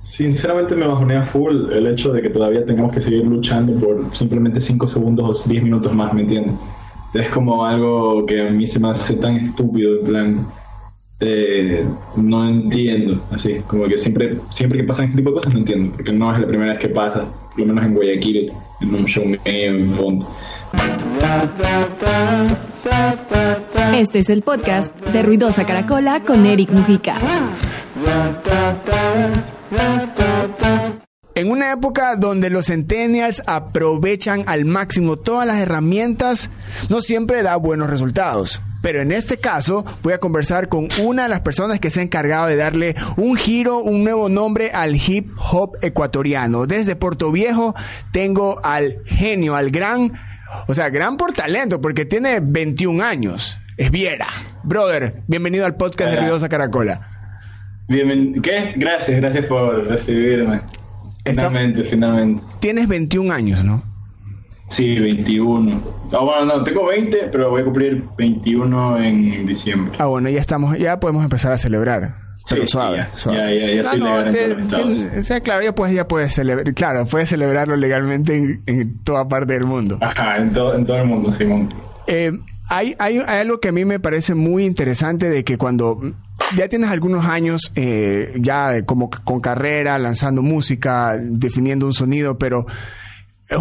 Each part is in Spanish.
Sinceramente me bajonea full el hecho de que todavía tengamos que seguir luchando por simplemente 5 segundos o 10 minutos más, ¿me entiendes? Es como algo que a mí se me hace tan estúpido, en plan, eh, no entiendo, así, como que siempre, siempre que pasan este tipo de cosas no entiendo, porque no es la primera vez que pasa, por lo menos en Guayaquil, en un show en fondo. Este es el podcast de Ruidosa Caracola con Eric Mujica. En una época donde los centennials aprovechan al máximo todas las herramientas, no siempre da buenos resultados. Pero en este caso voy a conversar con una de las personas que se ha encargado de darle un giro, un nuevo nombre al hip hop ecuatoriano. Desde Puerto Viejo tengo al genio, al gran, o sea, gran por talento, porque tiene 21 años. Es Viera. Brother, bienvenido al podcast de Ruidosa Caracola. Bien, ¿Qué? Gracias, gracias por recibirme. Finalmente, finalmente. Tienes 21 años, ¿no? Sí, 21. Ah, bueno, no, tengo 20, pero voy a cumplir 21 en diciembre. Ah, bueno, ya estamos, ya podemos empezar a celebrar. Pero suave, ya, suave. Ya, ya, ya, soy legal en todos los estados. o sea, claro, ya puedes, ya puedes celebrar, claro, puedes celebrarlo legalmente en, en toda parte del mundo. Ajá, en todo, en todo el mundo, Simón. Eh, hay, hay, hay algo que a mí me parece muy interesante de que cuando ya tienes algunos años eh, ya como con carrera, lanzando música, definiendo un sonido, pero es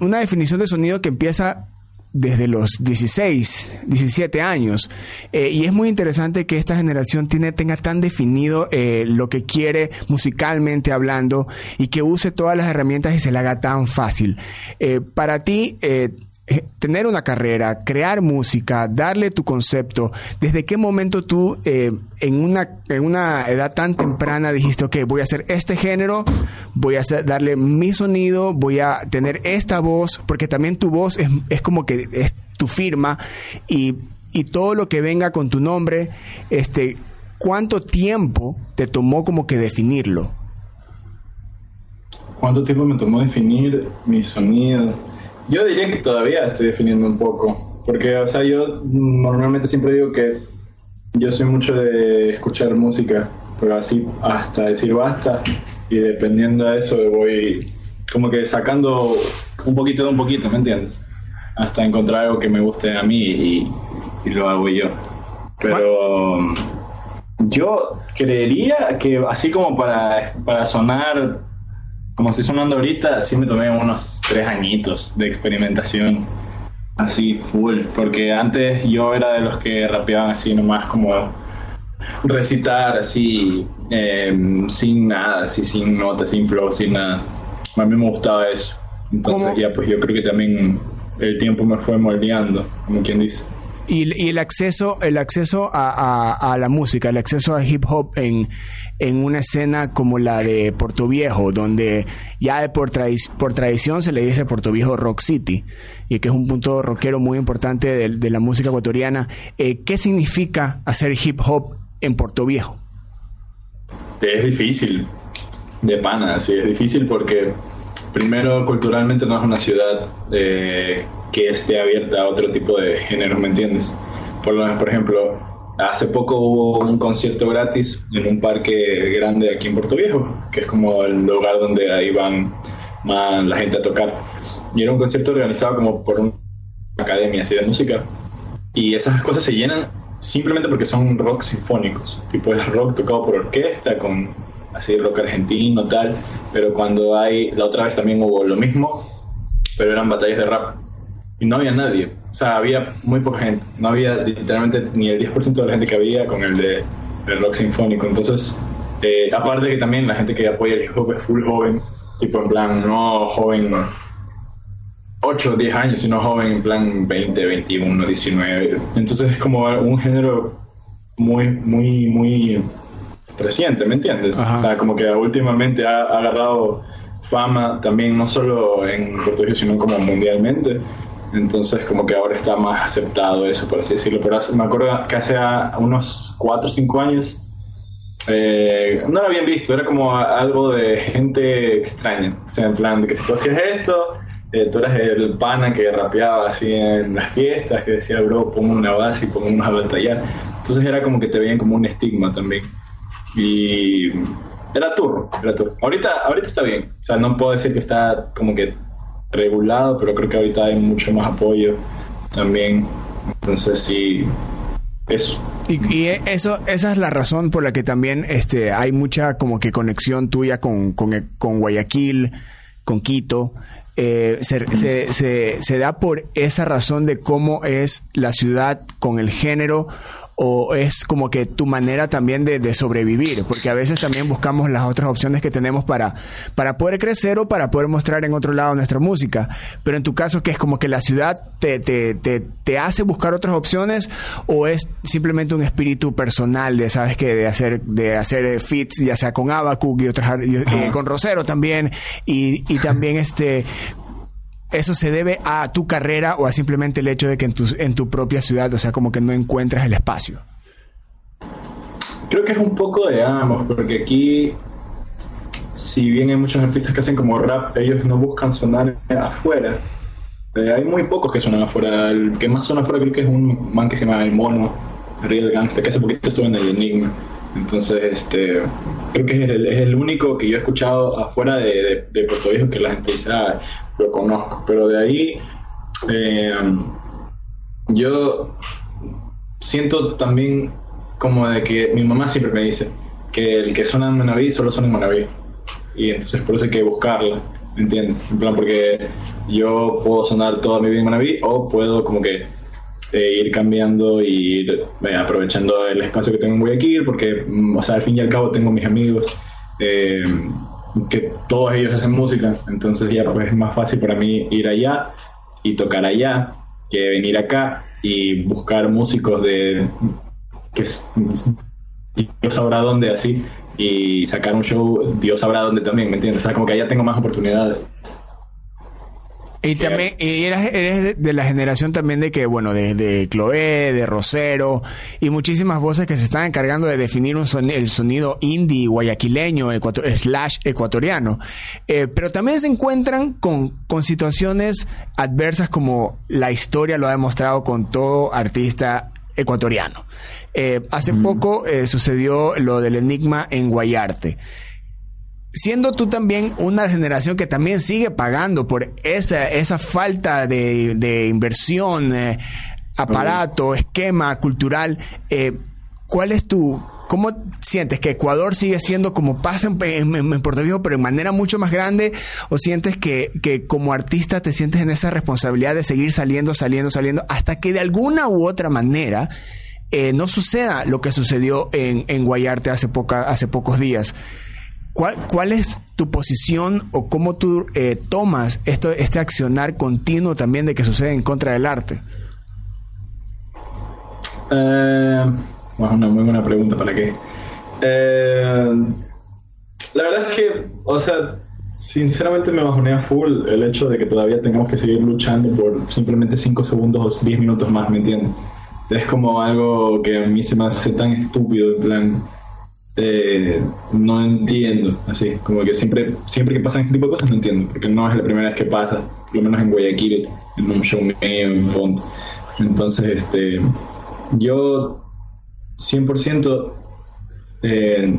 una definición de sonido que empieza desde los 16, 17 años. Eh, y es muy interesante que esta generación tiene, tenga tan definido eh, lo que quiere musicalmente hablando y que use todas las herramientas y se le haga tan fácil. Para ti, tener una carrera, crear música, darle tu concepto, ¿desde qué momento tú eh, en, una, en una edad tan temprana dijiste, ok, voy a hacer este género, voy a darle mi sonido, voy a tener esta voz, porque también tu voz es, es como que es tu firma y, y todo lo que venga con tu nombre, este, ¿cuánto tiempo te tomó como que definirlo? ¿Cuánto tiempo me tomó definir mi sonido? Yo diría que todavía estoy definiendo un poco. Porque, o sea, yo normalmente siempre digo que yo soy mucho de escuchar música, pero así hasta decir basta. Y dependiendo de eso voy como que sacando un poquito de un poquito, ¿me entiendes? Hasta encontrar algo que me guste a mí y, y lo hago yo. Pero yo creería que así como para, para sonar como estoy sonando ahorita, sí me tomé unos tres añitos de experimentación, así full, porque antes yo era de los que rapeaban así nomás como recitar así, eh, sin nada, así sin notas, sin flow, sin nada. A mí me gustaba eso. Entonces ¿Cómo? ya pues yo creo que también el tiempo me fue moldeando, como quien dice. Y, el acceso, el acceso a, la música, el acceso a hip hop en, en una escena como la de Puerto Viejo, donde ya de por, tradi- por tradición se le dice Puerto Viejo Rock City, y que es un punto rockero muy importante de, de la música ecuatoriana. Eh, ¿Qué significa hacer hip hop en Puerto Viejo? Es difícil, de pana, sí, es difícil porque primero culturalmente no es una ciudad eh, que esté abierta a otro tipo de género, ¿me entiendes? Por, lo, por ejemplo, hace poco hubo un concierto gratis en un parque grande aquí en Puerto Viejo, que es como el lugar donde ahí van más la gente a tocar. Y era un concierto organizado como por una academia así de música. Y esas cosas se llenan simplemente porque son rock sinfónicos. Tipo es rock tocado por orquesta, con así rock argentino, tal. Pero cuando hay, la otra vez también hubo lo mismo, pero eran batallas de rap. Y no había nadie. O sea, había muy poca gente. No había literalmente ni el 10% de la gente que había con el de el rock sinfónico. Entonces, eh, aparte que también la gente que apoya el hip hop es full joven. Tipo en plan, no joven 8 o 10 años, sino joven en plan 20, 21, 19. Entonces es como un género muy, muy, muy reciente, ¿me entiendes? Ajá. O sea, como que últimamente ha, ha agarrado fama también no solo en Puerto Rico, sino como mundialmente. Entonces como que ahora está más aceptado eso, por así decirlo. Pero hace- me acuerdo que hace unos 4 o 5 años eh, no lo habían visto, era como algo de gente extraña. O sea, en plan, de que si tú hacías esto, eh, tú eras el pana que rapeaba así en las fiestas, que decía, bro, pongo una base y pongo a batallar. Entonces era como que te veían como un estigma también. Y era turro, era turro. Ahorita, ahorita está bien, o sea, no puedo decir que está como que regulado, pero creo que ahorita hay mucho más apoyo también. Entonces sí, eso. Y, eso, esa es la razón por la que también este, hay mucha como que conexión tuya con, con, Guayaquil, con Quito. Eh, se, se, da por esa razón de cómo es la ciudad con el género o es como que tu manera también de, sobrevivir, porque a veces también buscamos las otras opciones que tenemos para, para poder crecer o para poder mostrar en otro lado nuestra música. Pero en tu caso, que es como que la ciudad te, te, te, hace buscar otras opciones o es simplemente un espíritu personal de, sabes que de hacer, de hacer eh, fits, ya sea con Abacuc y otras, eh, con Rosero también, y, y también este, eso se debe a tu carrera o a simplemente el hecho de que en tu, en tu propia ciudad, o sea, como que no encuentras el espacio? Creo que es un poco de ambos, porque aquí, si bien hay muchos artistas que hacen como rap, ellos no buscan sonar afuera. Eh, hay muy pocos que suenan afuera. El que más suena afuera creo que es un man que se llama El Mono, Real Gangster, que hace poquito estuvo en el Enigma. Entonces, este, creo que es el, es el único que yo he escuchado afuera de, de, Puerto Viejo que la gente dice, ah, lo conozco. Pero de ahí, eh, yo siento también como de que mi mamá siempre me dice que el que suena en Manaví solo suena en Manaví. Y entonces por eso hay que buscarla, ¿me entiendes? En plan, porque yo puedo sonar toda mi vida en Manaví o puedo como que eh, ir cambiando y ir eh, aprovechando el espacio que tengo en Guayaquil, porque, mm, o sea, al fin y al cabo tengo mis amigos. Eh, que todos ellos hacen música, entonces ya pues es más fácil para mí ir allá y tocar allá que venir acá y buscar músicos de que Dios sabrá dónde así y sacar un show Dios sabrá dónde también, ¿me entiendes? O sea, como que allá tengo más oportunidades. Y también, y eres, de la generación también de que, bueno, de, de Chloé, de Rosero, y muchísimas voces que se están encargando de definir un el sonido indie guayaquileño, slash ecuatoriano. Eh, pero también se encuentran con, con situaciones adversas como la historia lo ha demostrado con todo artista ecuatoriano. Eh, hace poco eh, sucedió lo del enigma en Guayarte siendo tú también una generación que también sigue pagando por esa, esa falta de, inversión, eh, aparato, esquema cultural, eh, ¿cuál es tu... ¿Cómo sientes que Ecuador sigue siendo como pasa en, Puerto Rico, pero en manera mucho más grande? ¿O sientes que, que, como artista te sientes en esa responsabilidad de seguir saliendo, saliendo, saliendo, hasta que de alguna u otra manera eh, no suceda lo que sucedió en, en Guayarte hace, poca, hace pocos días? ¿Cuál, ¿Cuál, es tu posición o cómo tú eh, tomas esto, este accionar continuo también de que sucede en contra del arte? Eh, bueno, una muy buena pregunta, ¿para qué? Eh, la verdad es que, o sea, sinceramente me bajonea full el hecho de que todavía tengamos que seguir luchando por simplemente 5 segundos o 10 minutos más, ¿me entiendes? Es como algo que a mí se me hace tan estúpido, en plan eh, no entiendo, así, como que siempre, siempre que pasan este tipo de cosas no entiendo, porque no es la primera vez que pasa, por lo menos en Guayaquil, en un show en fondo. Entonces, este, yo 100% eh,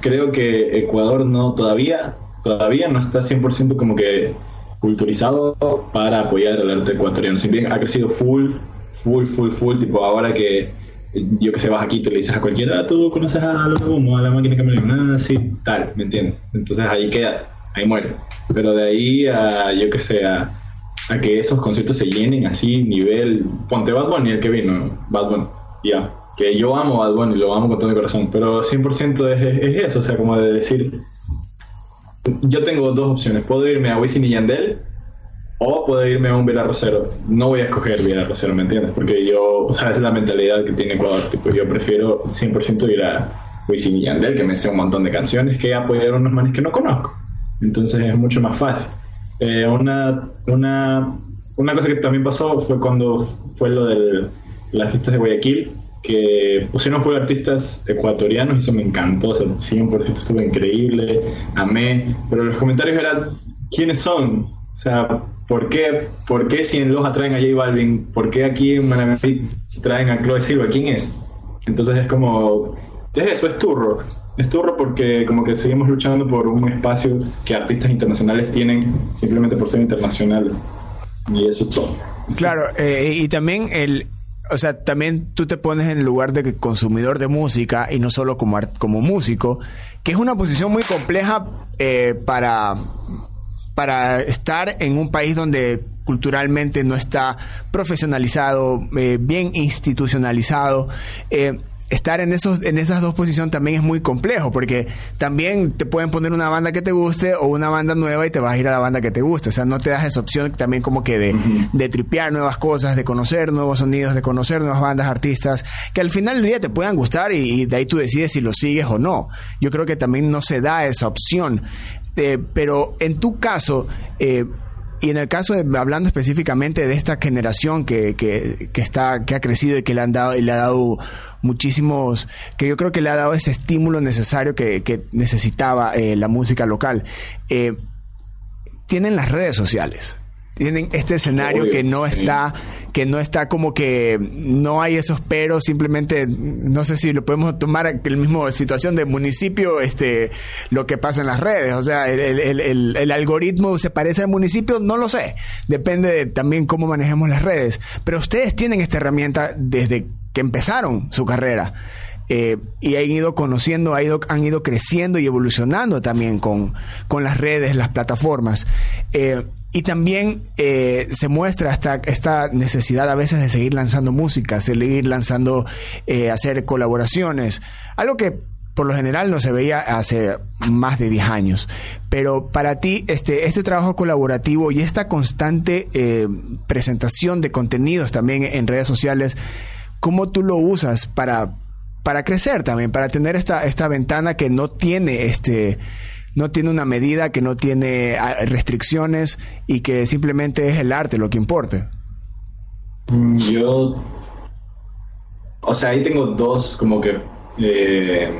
creo que Ecuador no todavía, todavía no está 100% como que culturizado para apoyar el arte ecuatoriano. Si bien ha crecido full, full, full, full, tipo ahora que yo que sé, vas aquí, te le dices a cualquiera, ah, tú conoces a a la máquina que me nada así, tal, ¿me entiendes? Entonces ahí queda, ahí muere. Pero de ahí a, yo que sé, a, que esos conciertos se llenen así, nivel, ponte Bad Bunny, el que vino, Bad Bunny, ya. Que yo amo Bad Bunny, lo amo con todo mi corazón, pero 100% es, es, eso, o sea, como de decir, yo tengo dos opciones, puedo irme a Wisin y Yandel o puedo irme a un Rosero. No voy a escoger Rosero, ¿me entiendes? Porque yo, o sea, esa es la mentalidad que tiene Ecuador. Tipo, yo prefiero 100% ir a Wisin y Yandel, que me sé un montón de canciones, que apoyar a unos manes que no conozco. Entonces es mucho más fácil. Eh, una, una, una cosa que también pasó fue cuando fue lo de las fiestas de Guayaquil, que pusieron fue artistas ecuatorianos y eso me encantó, o sea, 100% estuvo increíble, amé, pero los comentarios eran, ¿quiénes son? O sea, ¿Por qué, ¿Por qué si en Loja traen a J Balvin? ¿Por qué aquí en Manamí traen a Chloe Silva? ¿Quién es? Entonces es como, es eso, es turro. es turro porque como que seguimos luchando por un espacio que artistas internacionales tienen simplemente por ser internacionales. Y eso es todo. Claro, eh, y también el, o sea, también tú te pones en el lugar de consumidor de música y no solo como, como músico, que es una posición muy compleja eh, para, para estar en un país donde culturalmente no está profesionalizado, eh, bien institucionalizado. Eh, estar en esos en esas dos posiciones también es muy complejo porque también te pueden poner una banda que te guste o una banda nueva y te vas a ir a la banda que te guste. O sea no te das esa opción también como que de, de tripear nuevas cosas de conocer nuevos sonidos de conocer nuevas bandas artistas que al final del día te puedan gustar y, de ahí tú decides si lo sigues o no. Yo creo que también no se da esa opción eh, pero en tu caso eh, y en el caso de, hablando específicamente de esta generación que, que, está, que ha crecido y que le han dado, y le ha dado muchísimos, que yo creo que le ha dado ese estímulo necesario que, que necesitaba eh, la música local, eh, tienen las redes sociales tienen este escenario que no está que no está como que no hay esos peros simplemente no sé si lo podemos tomar el mismo situación de municipio este lo que pasa en las redes. O sea el, algoritmo se parece al municipio no lo sé. Depende de también cómo manejemos las redes. Pero ustedes tienen esta herramienta desde que empezaron su carrera eh, y han ido conociendo, ha ido, han ido creciendo y evolucionando también con, con las redes, las plataformas. Eh, y también eh, se muestra esta, esta necesidad a veces de seguir lanzando música, seguir lanzando, hacer colaboraciones, algo que por lo general no se veía hace más de 10 años. Pero para ti, este, este trabajo colaborativo y esta constante presentación de contenidos también en redes sociales, ¿cómo tú lo usas para, para crecer también, para tener esta, esta ventana que no tiene este no tiene una medida, que no tiene ah, restricciones y que simplemente es el arte lo que importa. Mm, yo, o sea, ahí tengo dos, como que, eh,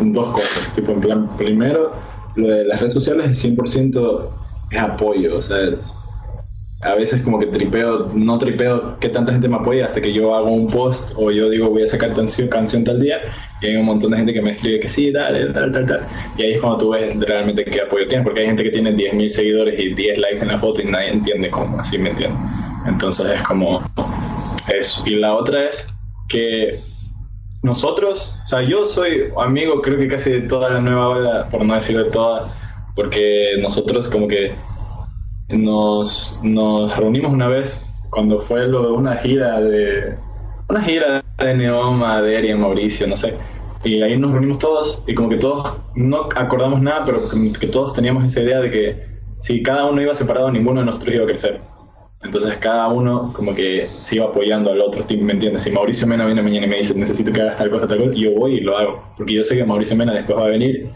dos cosas. Tipo, en plan, primero, lo de las redes sociales es 100% es apoyo, o sea, a veces como que tripeo, no tripeo que tanta gente me apoya hasta que yo hago un post o yo digo voy a sacar canción, canción tal día y hay un montón de gente que me escribe que sí, dale, tal, tal, tal. Y ahí es cuando tú ves realmente qué apoyo tienes, porque hay gente que tiene 10.000 seguidores y 10 likes en la foto y nadie entiende cómo, así me entiende. Entonces es como eso. Y la otra es que nosotros, o sea, yo soy amigo creo que casi de toda la nueva ola, por no decir de toda, porque nosotros como que nos, nos reunimos una vez cuando fue lo una gira de una gira de Neoma, de Ariel, Mauricio, no sé. Y ahí nos reunimos todos y como que todos no acordamos nada, pero que todos teníamos esa idea de que si cada uno iba separado, ninguno de nosotros iba a crecer. Entonces cada uno como que se iba apoyando al otro, ¿me entiendes? Si Mauricio Mena viene mañana y me dice necesito que hagas tal cosa, tal cosa, yo voy y lo hago, porque yo sé que Mauricio Mena después va a venir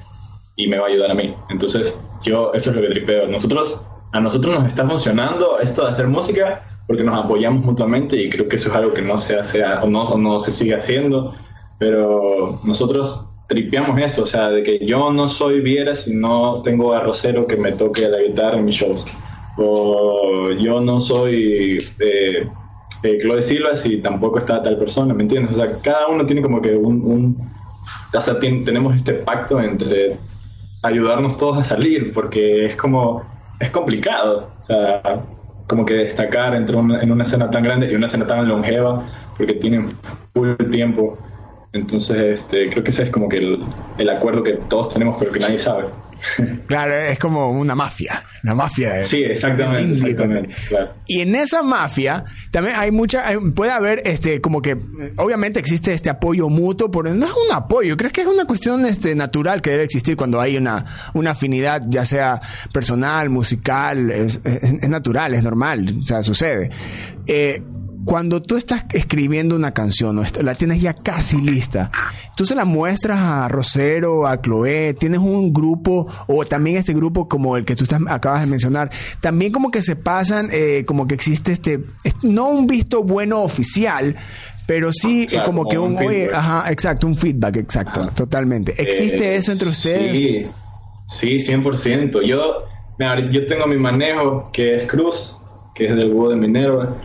y me va a ayudar a mí. Entonces yo eso es lo que tripeo. Nosotros a nosotros nos está funcionando esto de hacer música porque nos apoyamos mutuamente y creo que eso es algo que no se hace o no, no se sigue haciendo, pero nosotros tripeamos eso, o sea, de que yo no soy Viera si no tengo a Rosero que me toque la guitarra en mis shows, o yo no soy eh, eh, Chloe Silva si tampoco está tal persona, ¿me entiendes? O sea, cada uno tiene como que un... un o tenemos este pacto entre ayudarnos todos a salir, porque es como es complicado, o sea, como que destacar entre en una escena tan grande y una escena tan longeva, porque tienen full tiempo. Entonces, este, creo que ese es como que el, el acuerdo que todos tenemos, pero que nadie sabe. Claro, es como una mafia, la mafia. sí, exactamente, exactamente Y en esa mafia también hay mucha, puede haber, este, como que, obviamente existe este apoyo mutuo, pero no es un apoyo, creo que es una cuestión, este, natural que debe existir cuando hay una, una afinidad, ya sea personal, musical, es, es natural, es normal, o sea, sucede. Eh, cuando tú estás escribiendo una canción o la tienes ya casi lista, tú se la muestras a Rosero, a Chloé, tienes un grupo o también este grupo como el que tú acabas de mencionar, también como que se pasan, eh, como que existe este, no un visto bueno oficial, pero sí eh, como que un, ajá, exacto, un feedback, exacto, totalmente. ¿Existe eh, eso entre ustedes? Sí, sí, 100%. Yo, yo tengo mi manejo que es Cruz, que es del búho de Minerva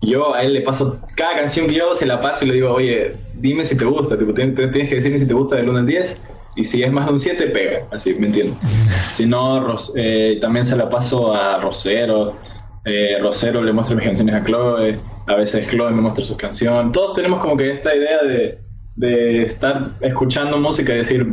yo a él le paso cada canción que yo se la paso y le digo, oye, dime si te gusta, tienes que decirme si te gusta del 1 al 10 Y si es más de un 7, pega, así, ¿me entiendes? Si no, eh, también se la paso a Rosero. Eh, Rosero le muestra mis canciones a Chloe. A veces Chloe me muestra sus canciones. Todos tenemos como que esta idea de, de estar escuchando música y decir,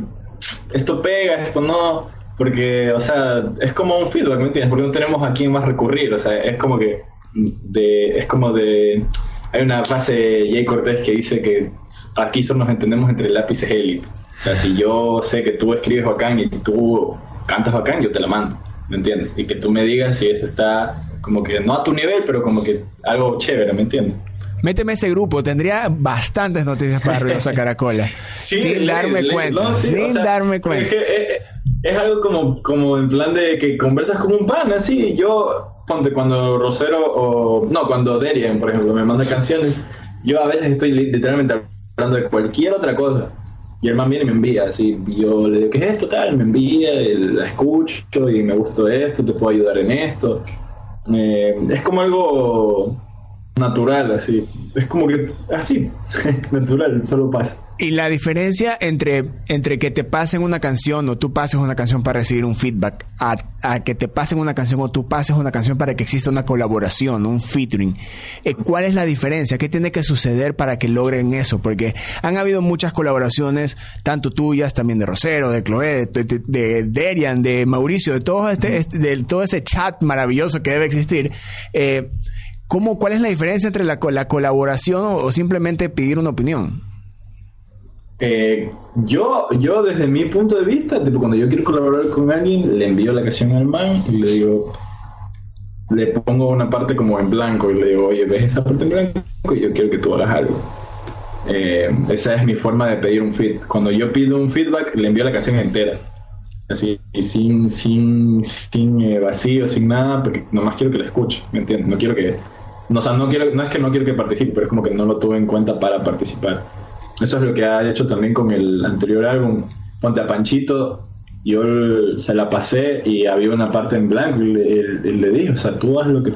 esto pega, esto no. Porque, o sea, es como un feedback, ¿me entiendes? Porque no tenemos a quién más recurrir. O sea, es como que. De, es como de. Hay una frase de Jay Cortés que dice que aquí solo nos entendemos entre lápices élite. O sea, si yo sé que tú escribes bacán y tú cantas bacán, yo te la mando, ¿me entiendes? Y que tú me digas si eso está como que no a tu nivel, pero como que algo chévere, ¿me entiendes? Méteme ese grupo, tendría bastantes noticias para Ruidosa Caracola. sin darme cuenta, sin darme cuenta. Es, que es, algo como, como en plan de que conversas como un pan, así. Yo, cuando Rosero o. No, cuando Derian, por ejemplo, me manda canciones, yo a veces estoy literalmente hablando de cualquier otra cosa. Y el man viene y me envía, así, yo le digo, ¿qué es esto? Tal, me envía, la escucho y me gustó esto, te puedo ayudar en esto. Eh, es como algo natural, así. Es como que así, natural, solo pasa. Y la diferencia entre, entre que te pasen una canción o tú pases una canción para recibir un feedback, a, a que te pasen una canción o tú pases una canción para que exista una colaboración, un featuring, eh, ¿cuál es la diferencia? ¿Qué tiene que suceder para que logren eso? Porque han habido muchas colaboraciones, tanto tuyas, también de Rosero, de Chloe, de, de, Derian, de Mauricio, de todo, este, este, de todo ese chat maravilloso que debe existir. Eh, ¿Cómo, ¿Cuál es la diferencia entre la, la colaboración o, simplemente pedir una opinión? Eh, yo, yo desde mi punto de vista, tipo, cuando yo quiero colaborar con alguien, le envío la canción al man y le digo, le pongo una parte como en blanco y le digo, oye, ves esa parte en blanco y yo quiero que tú hagas algo. Eh, esa es mi forma de pedir un feed. Cuando yo pido un feedback, le envío la canción entera. Así, sin, sin, sin eh, vacío, sin nada, porque nomás quiero que la escuche, ¿me entiendes? No quiero que no, o no, quiero, no es que no quiero que participe, pero es como que no lo tuve en cuenta para participar. Eso es lo que ha hecho también con el anterior álbum. Ponte a Panchito, yo se la pasé y había una parte en blanco y le, dije, o sea, tú haz lo que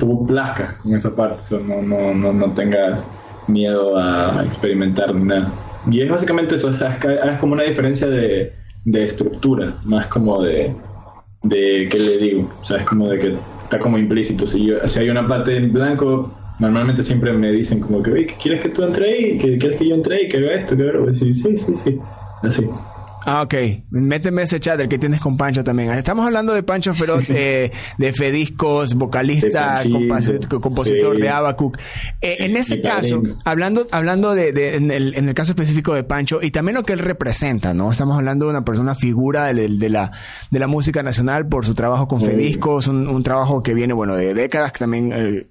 tú plazca en esa parte, no, no, no, no tengas miedo a experimentar nada. Y es básicamente eso, es, como una diferencia de, de estructura, más como de, de, ¿qué le digo? O sea, es como de que está como implícito. Si hay una parte en blanco, normalmente siempre me dicen como que, ¿quieres que tú entre ahí? ¿Quieres que yo entre ahí? Que haga esto, que haga lo Sí, sí, sí, sí. Así. Ah, ok. Méteme ese chat, el que tienes con Pancho también. Estamos hablando de Pancho Feroz, eh, de Fediscos, vocalista, compositor de Abacuc. Eh, en ese caso, hablando, hablando de, en, el, caso específico de Pancho, y también lo que él representa, ¿no? Estamos hablando de una persona figura de, la, de la música nacional por su trabajo con Fediscos, un, trabajo que viene, bueno, de décadas, que también... Eh,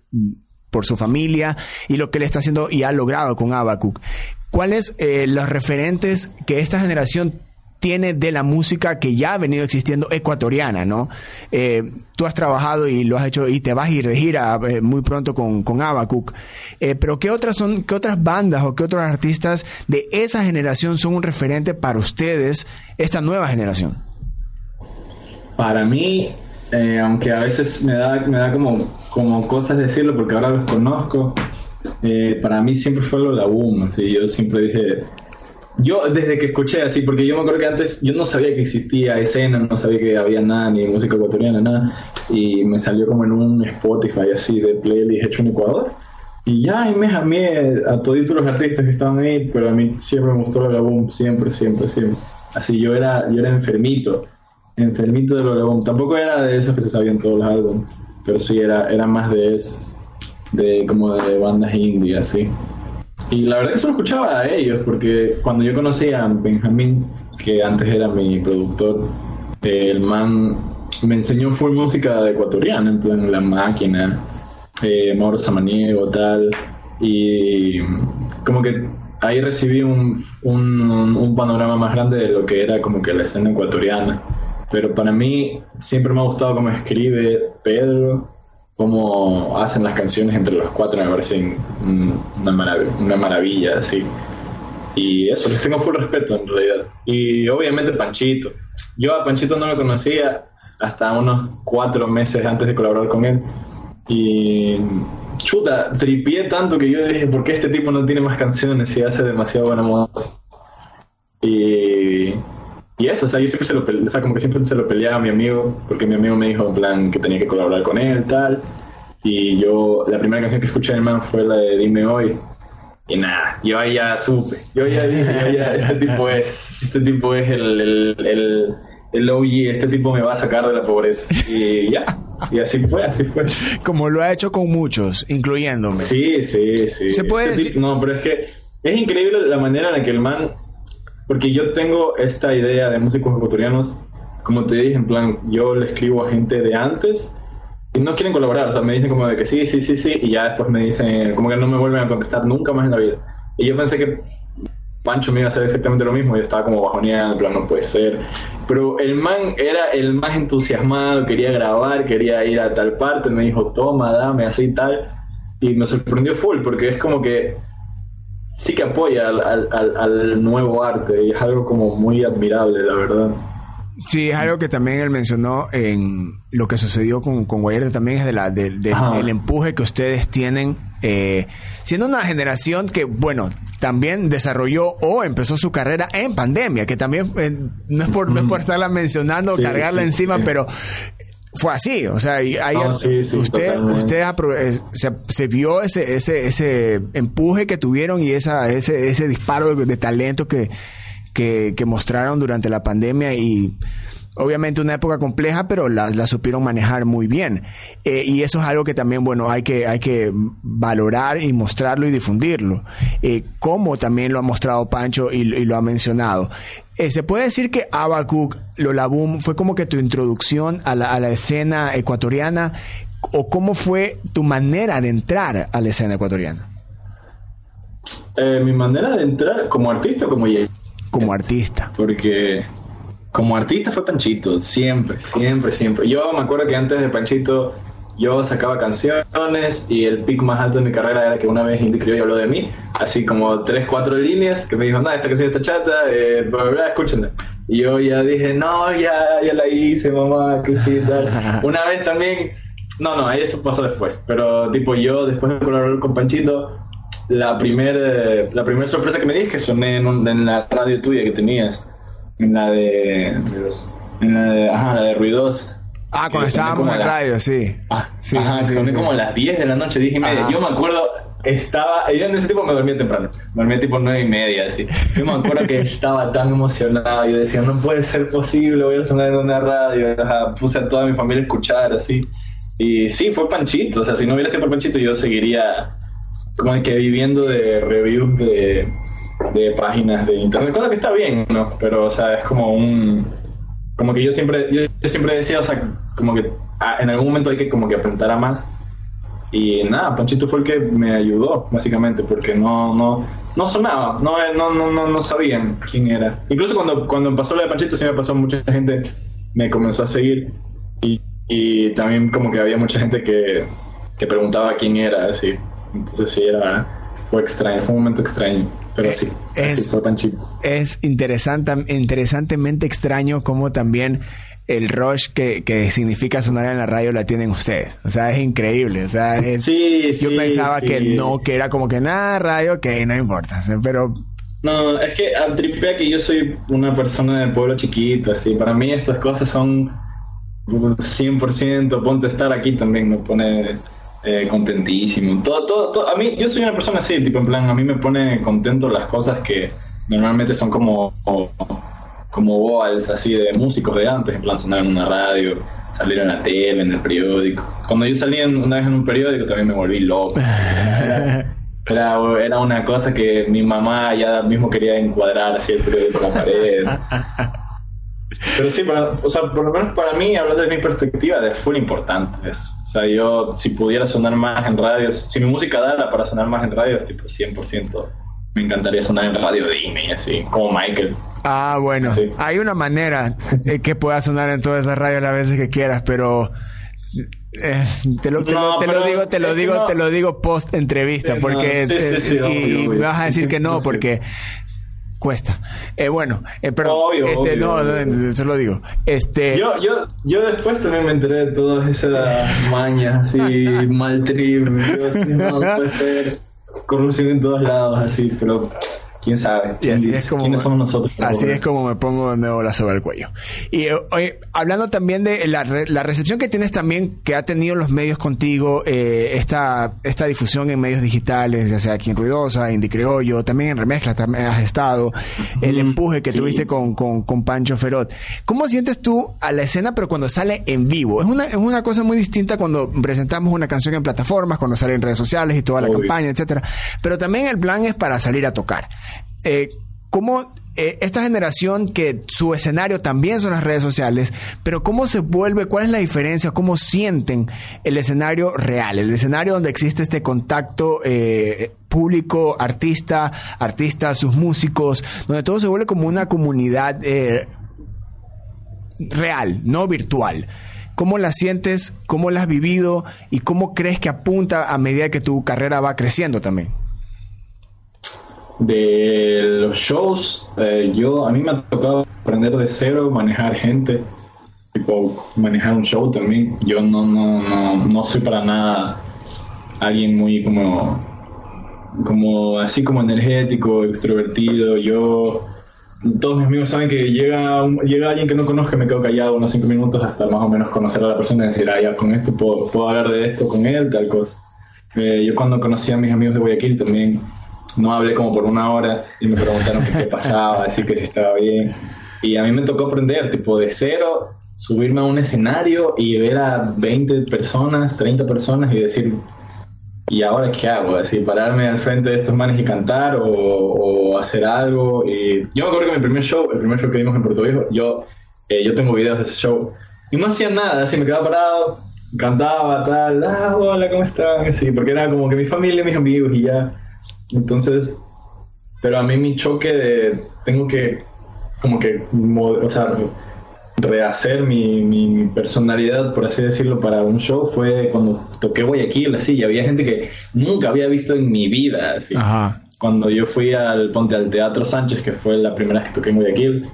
por su familia y lo que él está haciendo y ha logrado con Abacuc. ¿Cuáles eh, los referentes que esta generación tiene de la música que ya ha venido existiendo ecuatoriana, ¿no? Eh, tú has trabajado y lo has hecho y te vas a ir de gira eh, muy pronto con, con. Eh, pero ¿qué otras son, qué otras bandas o qué otros artistas de esa generación son un referente para ustedes, esta nueva generación? Para mí, aunque a veces me da, me da como, como cosas decirlo porque ahora los conozco, para mí siempre fue lo de la boom, así, yo siempre dije yo desde que escuché así, porque yo me acuerdo que antes yo no sabía que existía escena, no sabía que había nada, ni música ecuatoriana, nada, y me salió como en un Spotify así de playlist hecho en Ecuador. Y ya y me amé a todos los artistas que estaban ahí, pero a mí siempre me gustó el álbum, siempre, siempre, siempre. Así yo era, yo era enfermito, enfermito del álbum. Tampoco era de esos que se sabían todos los álbumes, pero sí era, era más de eso, de como de bandas indie, así. Y la verdad que solo escuchaba a ellos, porque cuando yo conocí a Benjamín, que antes era mi productor, el man me enseñó full música ecuatoriana, en plan La Máquina, eh, Mauro Samaniego, tal, y como que ahí recibí un, un, panorama más grande de lo que era como que la escena ecuatoriana. Pero para mí siempre me ha gustado cómo escribe Pedro cómo hacen las canciones entre los cuatro me parecen una, maravilla, una maravilla, así. Y eso, les tengo full respeto en realidad. Y obviamente Panchito. Yo a Panchito no lo conocía hasta unos cuatro meses antes de colaborar con él. Y chuta, tripié tanto que yo dije, ¿por qué este tipo no tiene más canciones y hace demasiado buena música? Y y eso, o sea, yo siempre se lo o sea, como que siempre se lo peleaba a mi amigo, porque mi amigo me dijo en plan que tenía que colaborar con él, tal. Y yo, la primera canción que escuché del man fue la de Dime Hoy. Y nada, yo ya supe, yo ya dije, yo ya, este tipo es, este tipo es el, el, el, el OG, este tipo me va a sacar de la pobreza. Y ya, y así fue, así fue. Como lo ha hecho con muchos, incluyéndome. Sí, sí, sí. Se puede Este decir- tipo- No, pero es que es increíble la manera en la que el man. Porque yo tengo esta idea de músicos ecuatorianos, como te dije, en plan, yo le escribo a gente de antes y no quieren colaborar, o sea, me dicen como de que sí, sí, sí, sí, y ya después me dicen, como que no me vuelven a contestar nunca más en la vida. Y yo pensé que Pancho me iba a hacer exactamente lo mismo, yo estaba como bajoneado, en plan, no puede ser. Pero el man era el más entusiasmado, quería grabar, quería ir a tal parte, me dijo, toma, dame, así y tal. Y me sorprendió full, porque es como que sí que apoya al, al- al- nuevo arte, y es algo como muy admirable, la verdad. Sí, es algo que también él mencionó en lo que sucedió con, con Guayarte también es de la, del el empuje que ustedes tienen, eh, siendo una generación que, bueno, también desarrolló o empezó su carrera en pandemia, que también eh, no, es por, no es por estarla mencionando, Sí, cargarla sí, encima, sí. pero fue así, o sea, y ahí No, sí, sí, usted, usted eh, se, se vio ese, ese, ese empuje que tuvieron y esa, ese, ese disparo de, de talento que, que, que mostraron durante la pandemia y obviamente una época compleja, pero la, la supieron manejar muy bien. Eh, y eso es algo que también, bueno, hay que, hay que valorar y mostrarlo y difundirlo. Eh, como también lo ha mostrado Pancho y, y lo ha mencionado. Eh, ¿Se puede decir que Abacuc, Lola Boom, fue como que tu introducción a la, a la escena ecuatoriana? ¿O cómo fue tu manera de entrar a la escena ecuatoriana? Eh, mi manera de entrar como artista o como Como artista. porque como artista fue Panchito, siempre, siempre, siempre. Yo me acuerdo que antes de Panchito yo sacaba canciones y el pic más alto de mi carrera era que una vez Indy Criollo habló de mí, así como tres, cuatro líneas, que me dijo, no, esta canción está chata, eh, bla, bla, bla, escúchenla. Y yo ya dije, no, ya, ya la hice, mamá, que sí, tal. Una vez también, no, no, ahí eso pasó después, pero tipo yo después de colaborar con Panchito, la primera la primer sorpresa que me di es que soné en, un- en la radio tuya que tenías, en la de, en la de, ajá, la de Ruidosa. Ah, cuando estábamos en la- radio, sí. Ah, Sí, ajá, sí, sí. como a las 10 de la noche, 10 y media. Ajá. Yo me acuerdo, estaba, yo en ese tipo me dormía temprano, me dormía tipo 9 y media, así. Yo me acuerdo que estaba tan emocionado, yo decía, no puede ser posible, voy a sonar en una radio, Ajá, puse a toda mi familia a escuchar, así. Y sí, fue Panchito, o sea, si no hubiera sido por Panchito, yo seguiría como que viviendo de reviews de, de páginas de internet, cosa que está bien, ¿no? Pero, o sea, es como un como que yo siempre yo, yo siempre decía o sea como que ah, en algún momento hay que como que apuntar a más. Y nada Panchito fue el que me ayudó básicamente porque no no no sonaba no no no no, no sabían quién era. Incluso cuando cuando pasó lo de Panchito sí me pasó mucha gente me comenzó a seguir. Y, y también como que había mucha gente que, que preguntaba quién era así. Entonces sí era fue extraño fue un momento extraño pero Eh, sí es- así es interesante, interesantemente extraño cómo también el rush que, que significa sonar en la radio la tienen ustedes. O sea, es increíble. O sea, es- Sí, yo sí, pensaba sí. que no, que era como que nada, radio, que no importa. O sea, pero No, es que al tripea que yo soy una persona del pueblo chiquito, así. Para mí estas cosas son 100%, ponte estar aquí también me pone eh, contentísimo. Todo, todo, todo- a mí, yo soy una persona así, tipo en plan, a mí me pone contento las cosas que normalmente son como, como, vocals así de músicos de antes, en plan sonar en una radio, salir en la tele, en el periódico. Cuando yo salí en- una vez en un periódico también me volví loco. Era, era, era una cosa que mi mamá ya mismo quería encuadrar así el periódico en la pared. Pero sí, para- o sea, por lo menos para mí, hablando de mi perspectiva, es full importante eso. O sea, yo si pudiera sonar más en radios, si mi música dara para sonar más en radios, tipo 100%, me encantaría sonar en radio Disney, así, como Michael. Ah, bueno, Sí. hay una manera eh, que pueda sonar en todas esas radios las veces que quieras, pero eh, te lo, te lo- No, te lo digo, te lo es digo, no. te lo digo post entrevista, porque sí, sí, eh, sí, y obvio, obvio. me vas a decir que no, porque cuesta. Eh, bueno, eh, perdón, Obvio, este, obvio, no, obvio. no, se lo digo. Este, Yo, yo, yo después también me enteré de todas esas mañas, así, mal trip, yo así, no, puede ser corrupción en todos lados, así, pero quién sabe. Y así es como, ¿Quiénes somos nosotros? Así es como me pongo de nuevo la soga al cuello. Y eh, hablando también de la, la, recepción que tienes también, que ha tenido los medios contigo, eh, esta, esta difusión en medios digitales, ya sea aquí en Ruidosa, Indie Criollo, también en Remezcla también has estado, el empuje que tuviste con, con, con, Pancho Ferot. ¿Cómo sientes tú a la escena, pero cuando sale en vivo? Es una, es una cosa muy distinta cuando presentamos una canción en plataformas, cuando sale en redes sociales y toda la campaña, etcétera. Pero también el plan es para salir a tocar. Eh, ¿Cómo eh, esta generación que su escenario también son las redes sociales, pero cómo se vuelve, cuál es la diferencia, cómo sienten el escenario real, el escenario donde existe este contacto eh, público, artista, artista, sus músicos, donde todo se vuelve como una comunidad real, no virtual. ¿Cómo la sientes? ¿Cómo la has vivido? ¿Y cómo crees que apunta a medida que tu carrera va creciendo también? De los shows, eh, yo a mí me ha tocado aprender de cero, manejar gente, tipo manejar un show también. Yo no, no, no, no soy para nada alguien muy como, como así como energético, extrovertido. Yo, todos mis amigos saben que llega, llega alguien que no conozco, me quedo callado unos cinco minutos hasta más o menos conocer a la persona y decir, ah, ya con esto puedo, puedo hablar de esto con él, tal cosa. Eh, yo cuando conocí a mis amigos de Guayaquil también no hablé como por una hora y me preguntaron qué, pasaba, así que si estaba bien. Y a mí me tocó aprender, tipo, de cero, subirme a un escenario y ver a 20 personas, 30 personas y decir, ¿y ahora qué hago? Así, pararme al frente de estos manes y cantar o, hacer algo. Y yo me acuerdo que mi primer show, el primer show que vimos en Puerto Viejo, yo, eh, yo tengo videos de ese show y no hacía nada, así me quedaba parado, cantaba, tal, ah, hola, ¿cómo están? Así, porque era como que mi familia, mis amigos y ya. Entonces, pero a mí mi choque de tengo que como que o sea, rehacer mi, mi, personalidad, por así decirlo, para un show fue cuando toqué Guayaquil, así, y había gente que nunca había visto en mi vida, así. Cuando yo fui al Ponte al Teatro Sánchez, que fue la primera vez que toqué en Guayaquil,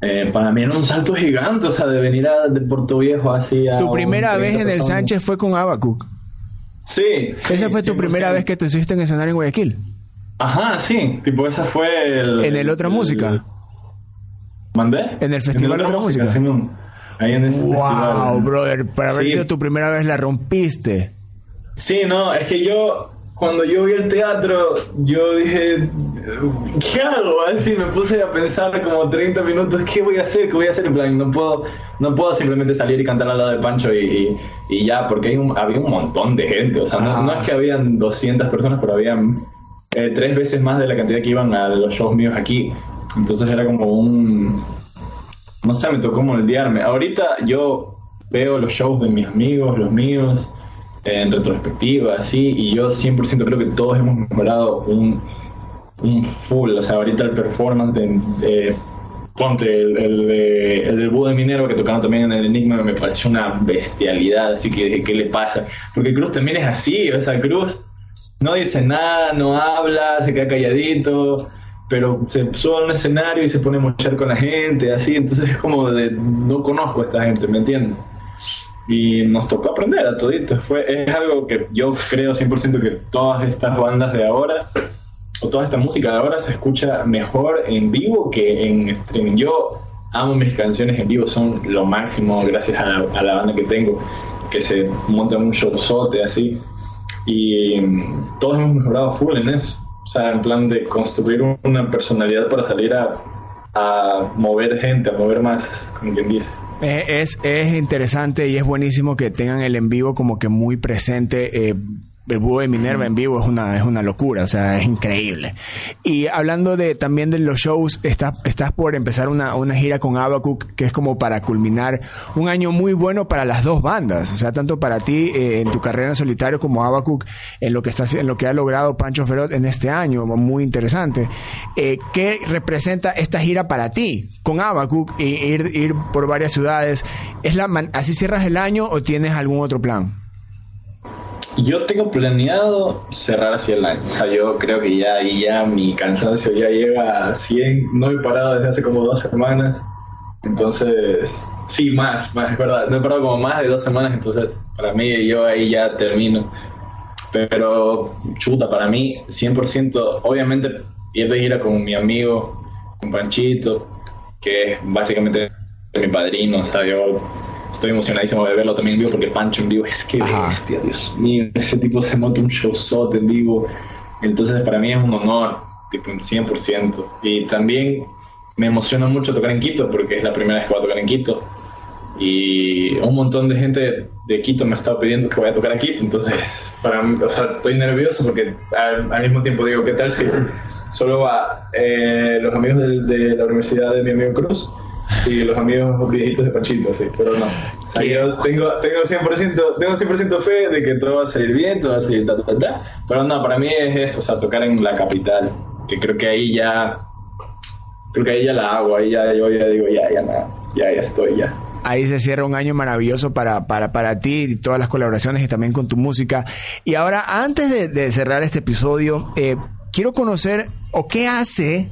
eh, para mí era un salto gigante, o sea, de venir a, de Puerto Viejo así a... ¿Tu primera vez en el Sánchez fue con Abacuc? Sí. ¿Esa fue tu primera vez que te subiste en escenario en Guayaquil? Ajá, sí, tipo esa fue el... ¿En el Otra Música? ¿Mandé? ¿En el Festival de Otra, Música? ahí en ese wow, brother, para haber sido tu primera vez la rompiste. Sí, no, es que yo, cuando yo vi el teatro, yo dije, ¿qué hago? Así me puse a pensar como 30 minutos, ¿qué voy a hacer? ¿Qué voy a hacer? En plan, no puedo, no puedo simplemente salir y cantar al lado de Pancho y, y, ya, porque hay un, había un montón de gente, o sea, no, no, es que habían 200 personas, pero habían eh, tres veces más de la cantidad que iban a los shows míos aquí. Entonces era como un... No sé, me tocó moldearme. Ahorita yo veo los shows de mis amigos, los míos, en retrospectiva, así, y yo 100% creo que todos hemos mejorado un, un full. O sea, ahorita el performance de, ponte el, el, del Buda de Minero que tocaron también en el Enigma me pareció una bestialidad, así que ¿qué le pasa? Porque Cruz también es así, o sea, Cruz no dice nada, no habla, se queda calladito, pero se sube a un escenario y se pone a mochar con la gente, así, entonces es como de, no conozco a esta gente, ¿me entiendes? Y nos tocó aprender a todito, fue, es algo que yo creo 100% que todas estas bandas de ahora, o toda esta música de ahora se escucha mejor en vivo que en streaming. Yo amo mis canciones en vivo, son lo máximo gracias a la, a la banda que tengo, que se monta un showzote así y todos hemos mejorado full en eso. O sea, en plan de construir una personalidad para salir a, a mover gente, a mover masas, como quien dice. Es, es interesante y es buenísimo que tengan el en vivo como que muy presente. Eh, el búho de Minerva en vivo es una, es una locura, o sea, es increíble. Y hablando de también de los shows, estás, estás por empezar una, una gira con Abacuc, que es como para culminar un año muy bueno para las dos bandas, o sea, tanto para ti eh, en tu carrera en solitario como Abacuc en lo que está, en lo que ha logrado Pancho Ferot en este año, muy interesante. Eh, ¿Qué representa esta gira para ti con Abacuc e ir, ir por varias ciudades? ¿Es la ¿Así cierras el año o tienes algún otro plan? Yo tengo planeado cerrar así el año. O sea, yo creo que ya ahí ya mi cansancio ya llega a 100. No he parado desde hace como dos semanas. Entonces, sí, más, más, es verdad. No he parado como más de dos semanas. Entonces, para mí, yo ahí ya termino. Pero, chuta, para mí, 100%, obviamente ir de gira con mi amigo, con Panchito, que es básicamente mi padrino, o sea, yo estoy emocionadísimo de verlo también en vivo porque Pancho en vivo es que bestia, Dios mío, ese tipo se monta un showzot en vivo, entonces para mí es un honor, tipo un 100%, y también me emociona mucho tocar en Quito porque es la primera vez que voy a tocar en Quito. Y un montón de gente de Quito me ha estado pidiendo que vaya a tocar aquí, entonces para mí, o sea, estoy nervioso porque al, mismo tiempo digo, ¿qué tal si solo va eh, los amigos de, la universidad de mi amigo Cruz y los amigos viejitos de Panchito, sí, pero no. O sea, yo tengo, tengo, 100%, tengo 100% fe de que todo va a salir bien, todo va a salir ta, ta, ta, pero no, para mí es eso, o sea, tocar en la capital, que creo que ahí ya, creo que ahí ya la hago, ahí ya yo ya digo, ya, ya, nada, ya, ya estoy, ya ahí se cierra un año maravilloso para, para, para ti y todas las colaboraciones y también con tu música. Y ahora, antes de, cerrar este episodio, eh, quiero conocer o qué hace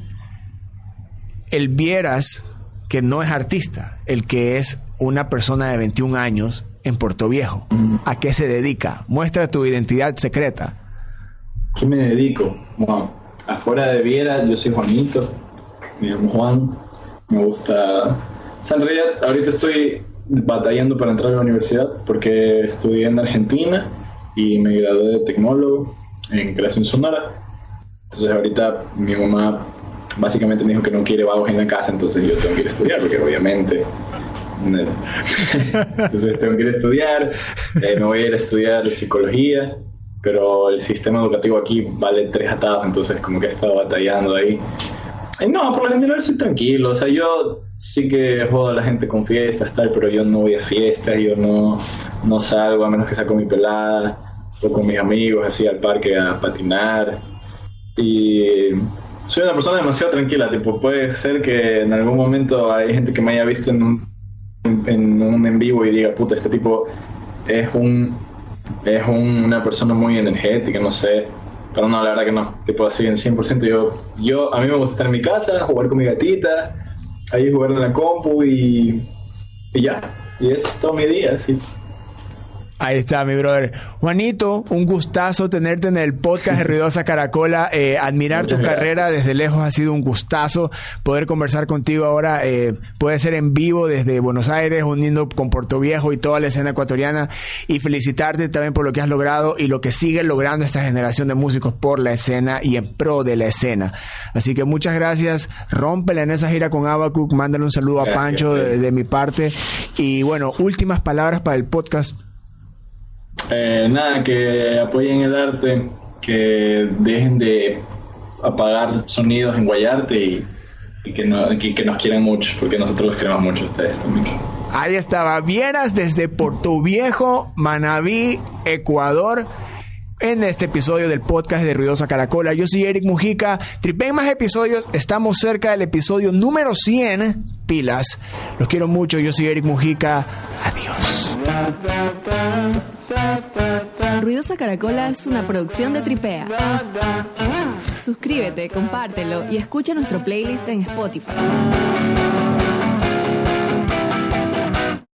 el Vieras que no es artista, el que es una persona de 21 años en Puerto Viejo. ¿A qué se dedica? Muestra tu identidad secreta. ¿Qué me dedico? Bueno, afuera de Vieras, yo soy Juanito, me llamo Juan, me gusta en realidad ahorita estoy batallando para entrar a la universidad porque estudié en Argentina y me gradué de tecnólogo en creación sonora. Entonces ahorita mi mamá básicamente me dijo que no quiere vagos en la casa, entonces yo tengo que ir a estudiar porque obviamente... entonces tengo que ir a estudiar, me voy a ir a estudiar psicología, pero el sistema educativo aquí vale tres atados, entonces como que he estado batallando ahí. No, por lo general soy tranquilo. O sea, yo sí que jodo a la gente con fiestas, tal, pero yo no voy a fiestas, yo no, no salgo a menos que saco mi pelada o con mis amigos así al parque a patinar. Y soy una persona demasiado tranquila, tipo, puede ser que en algún momento hay gente que me haya visto en un en, un en vivo y diga, puta, este tipo es un es una persona muy energética, no sé pero no, la verdad que no. Tipo así en 100%. Yo, yo, a mí me gusta estar en mi casa, jugar con mi gatita, ahí jugar en la compu y, y ya. Y eso es todo mi día, sí. Ahí está, mi brother. Juanito, un gustazo tenerte en el podcast de Ruidosa Caracola. Eh, admirar tu carrera desde lejos ha sido un gustazo. Poder conversar contigo ahora eh, puede ser en vivo desde Buenos Aires, uniendo con Puerto Viejo y toda la escena ecuatoriana. Y felicitarte también por lo que has logrado y lo que sigue logrando esta generación de músicos por la escena y en pro de la escena. Así que muchas gracias. Rómpela en esa gira con Abacuc. Mándale un saludo a Pancho de mi parte. Y bueno, últimas palabras para el podcast. Eh, nada, que apoyen el arte, que dejen de apagar sonidos en Guayarte y, que, nos quieran mucho, porque nosotros los queremos mucho a ustedes también. Ahí estaba, Vieras desde Puerto Viejo, Manabí, Ecuador en este episodio del podcast de Ruidosa Caracola. Yo soy Eric Mujica. Tripen más episodios. Estamos cerca del episodio número 100. Pilas. Los quiero mucho. Yo soy Eric Mujica. Adiós. Ruidosa Caracola es una producción de Tripea. Suscríbete, compártelo y escucha nuestro playlist en Spotify.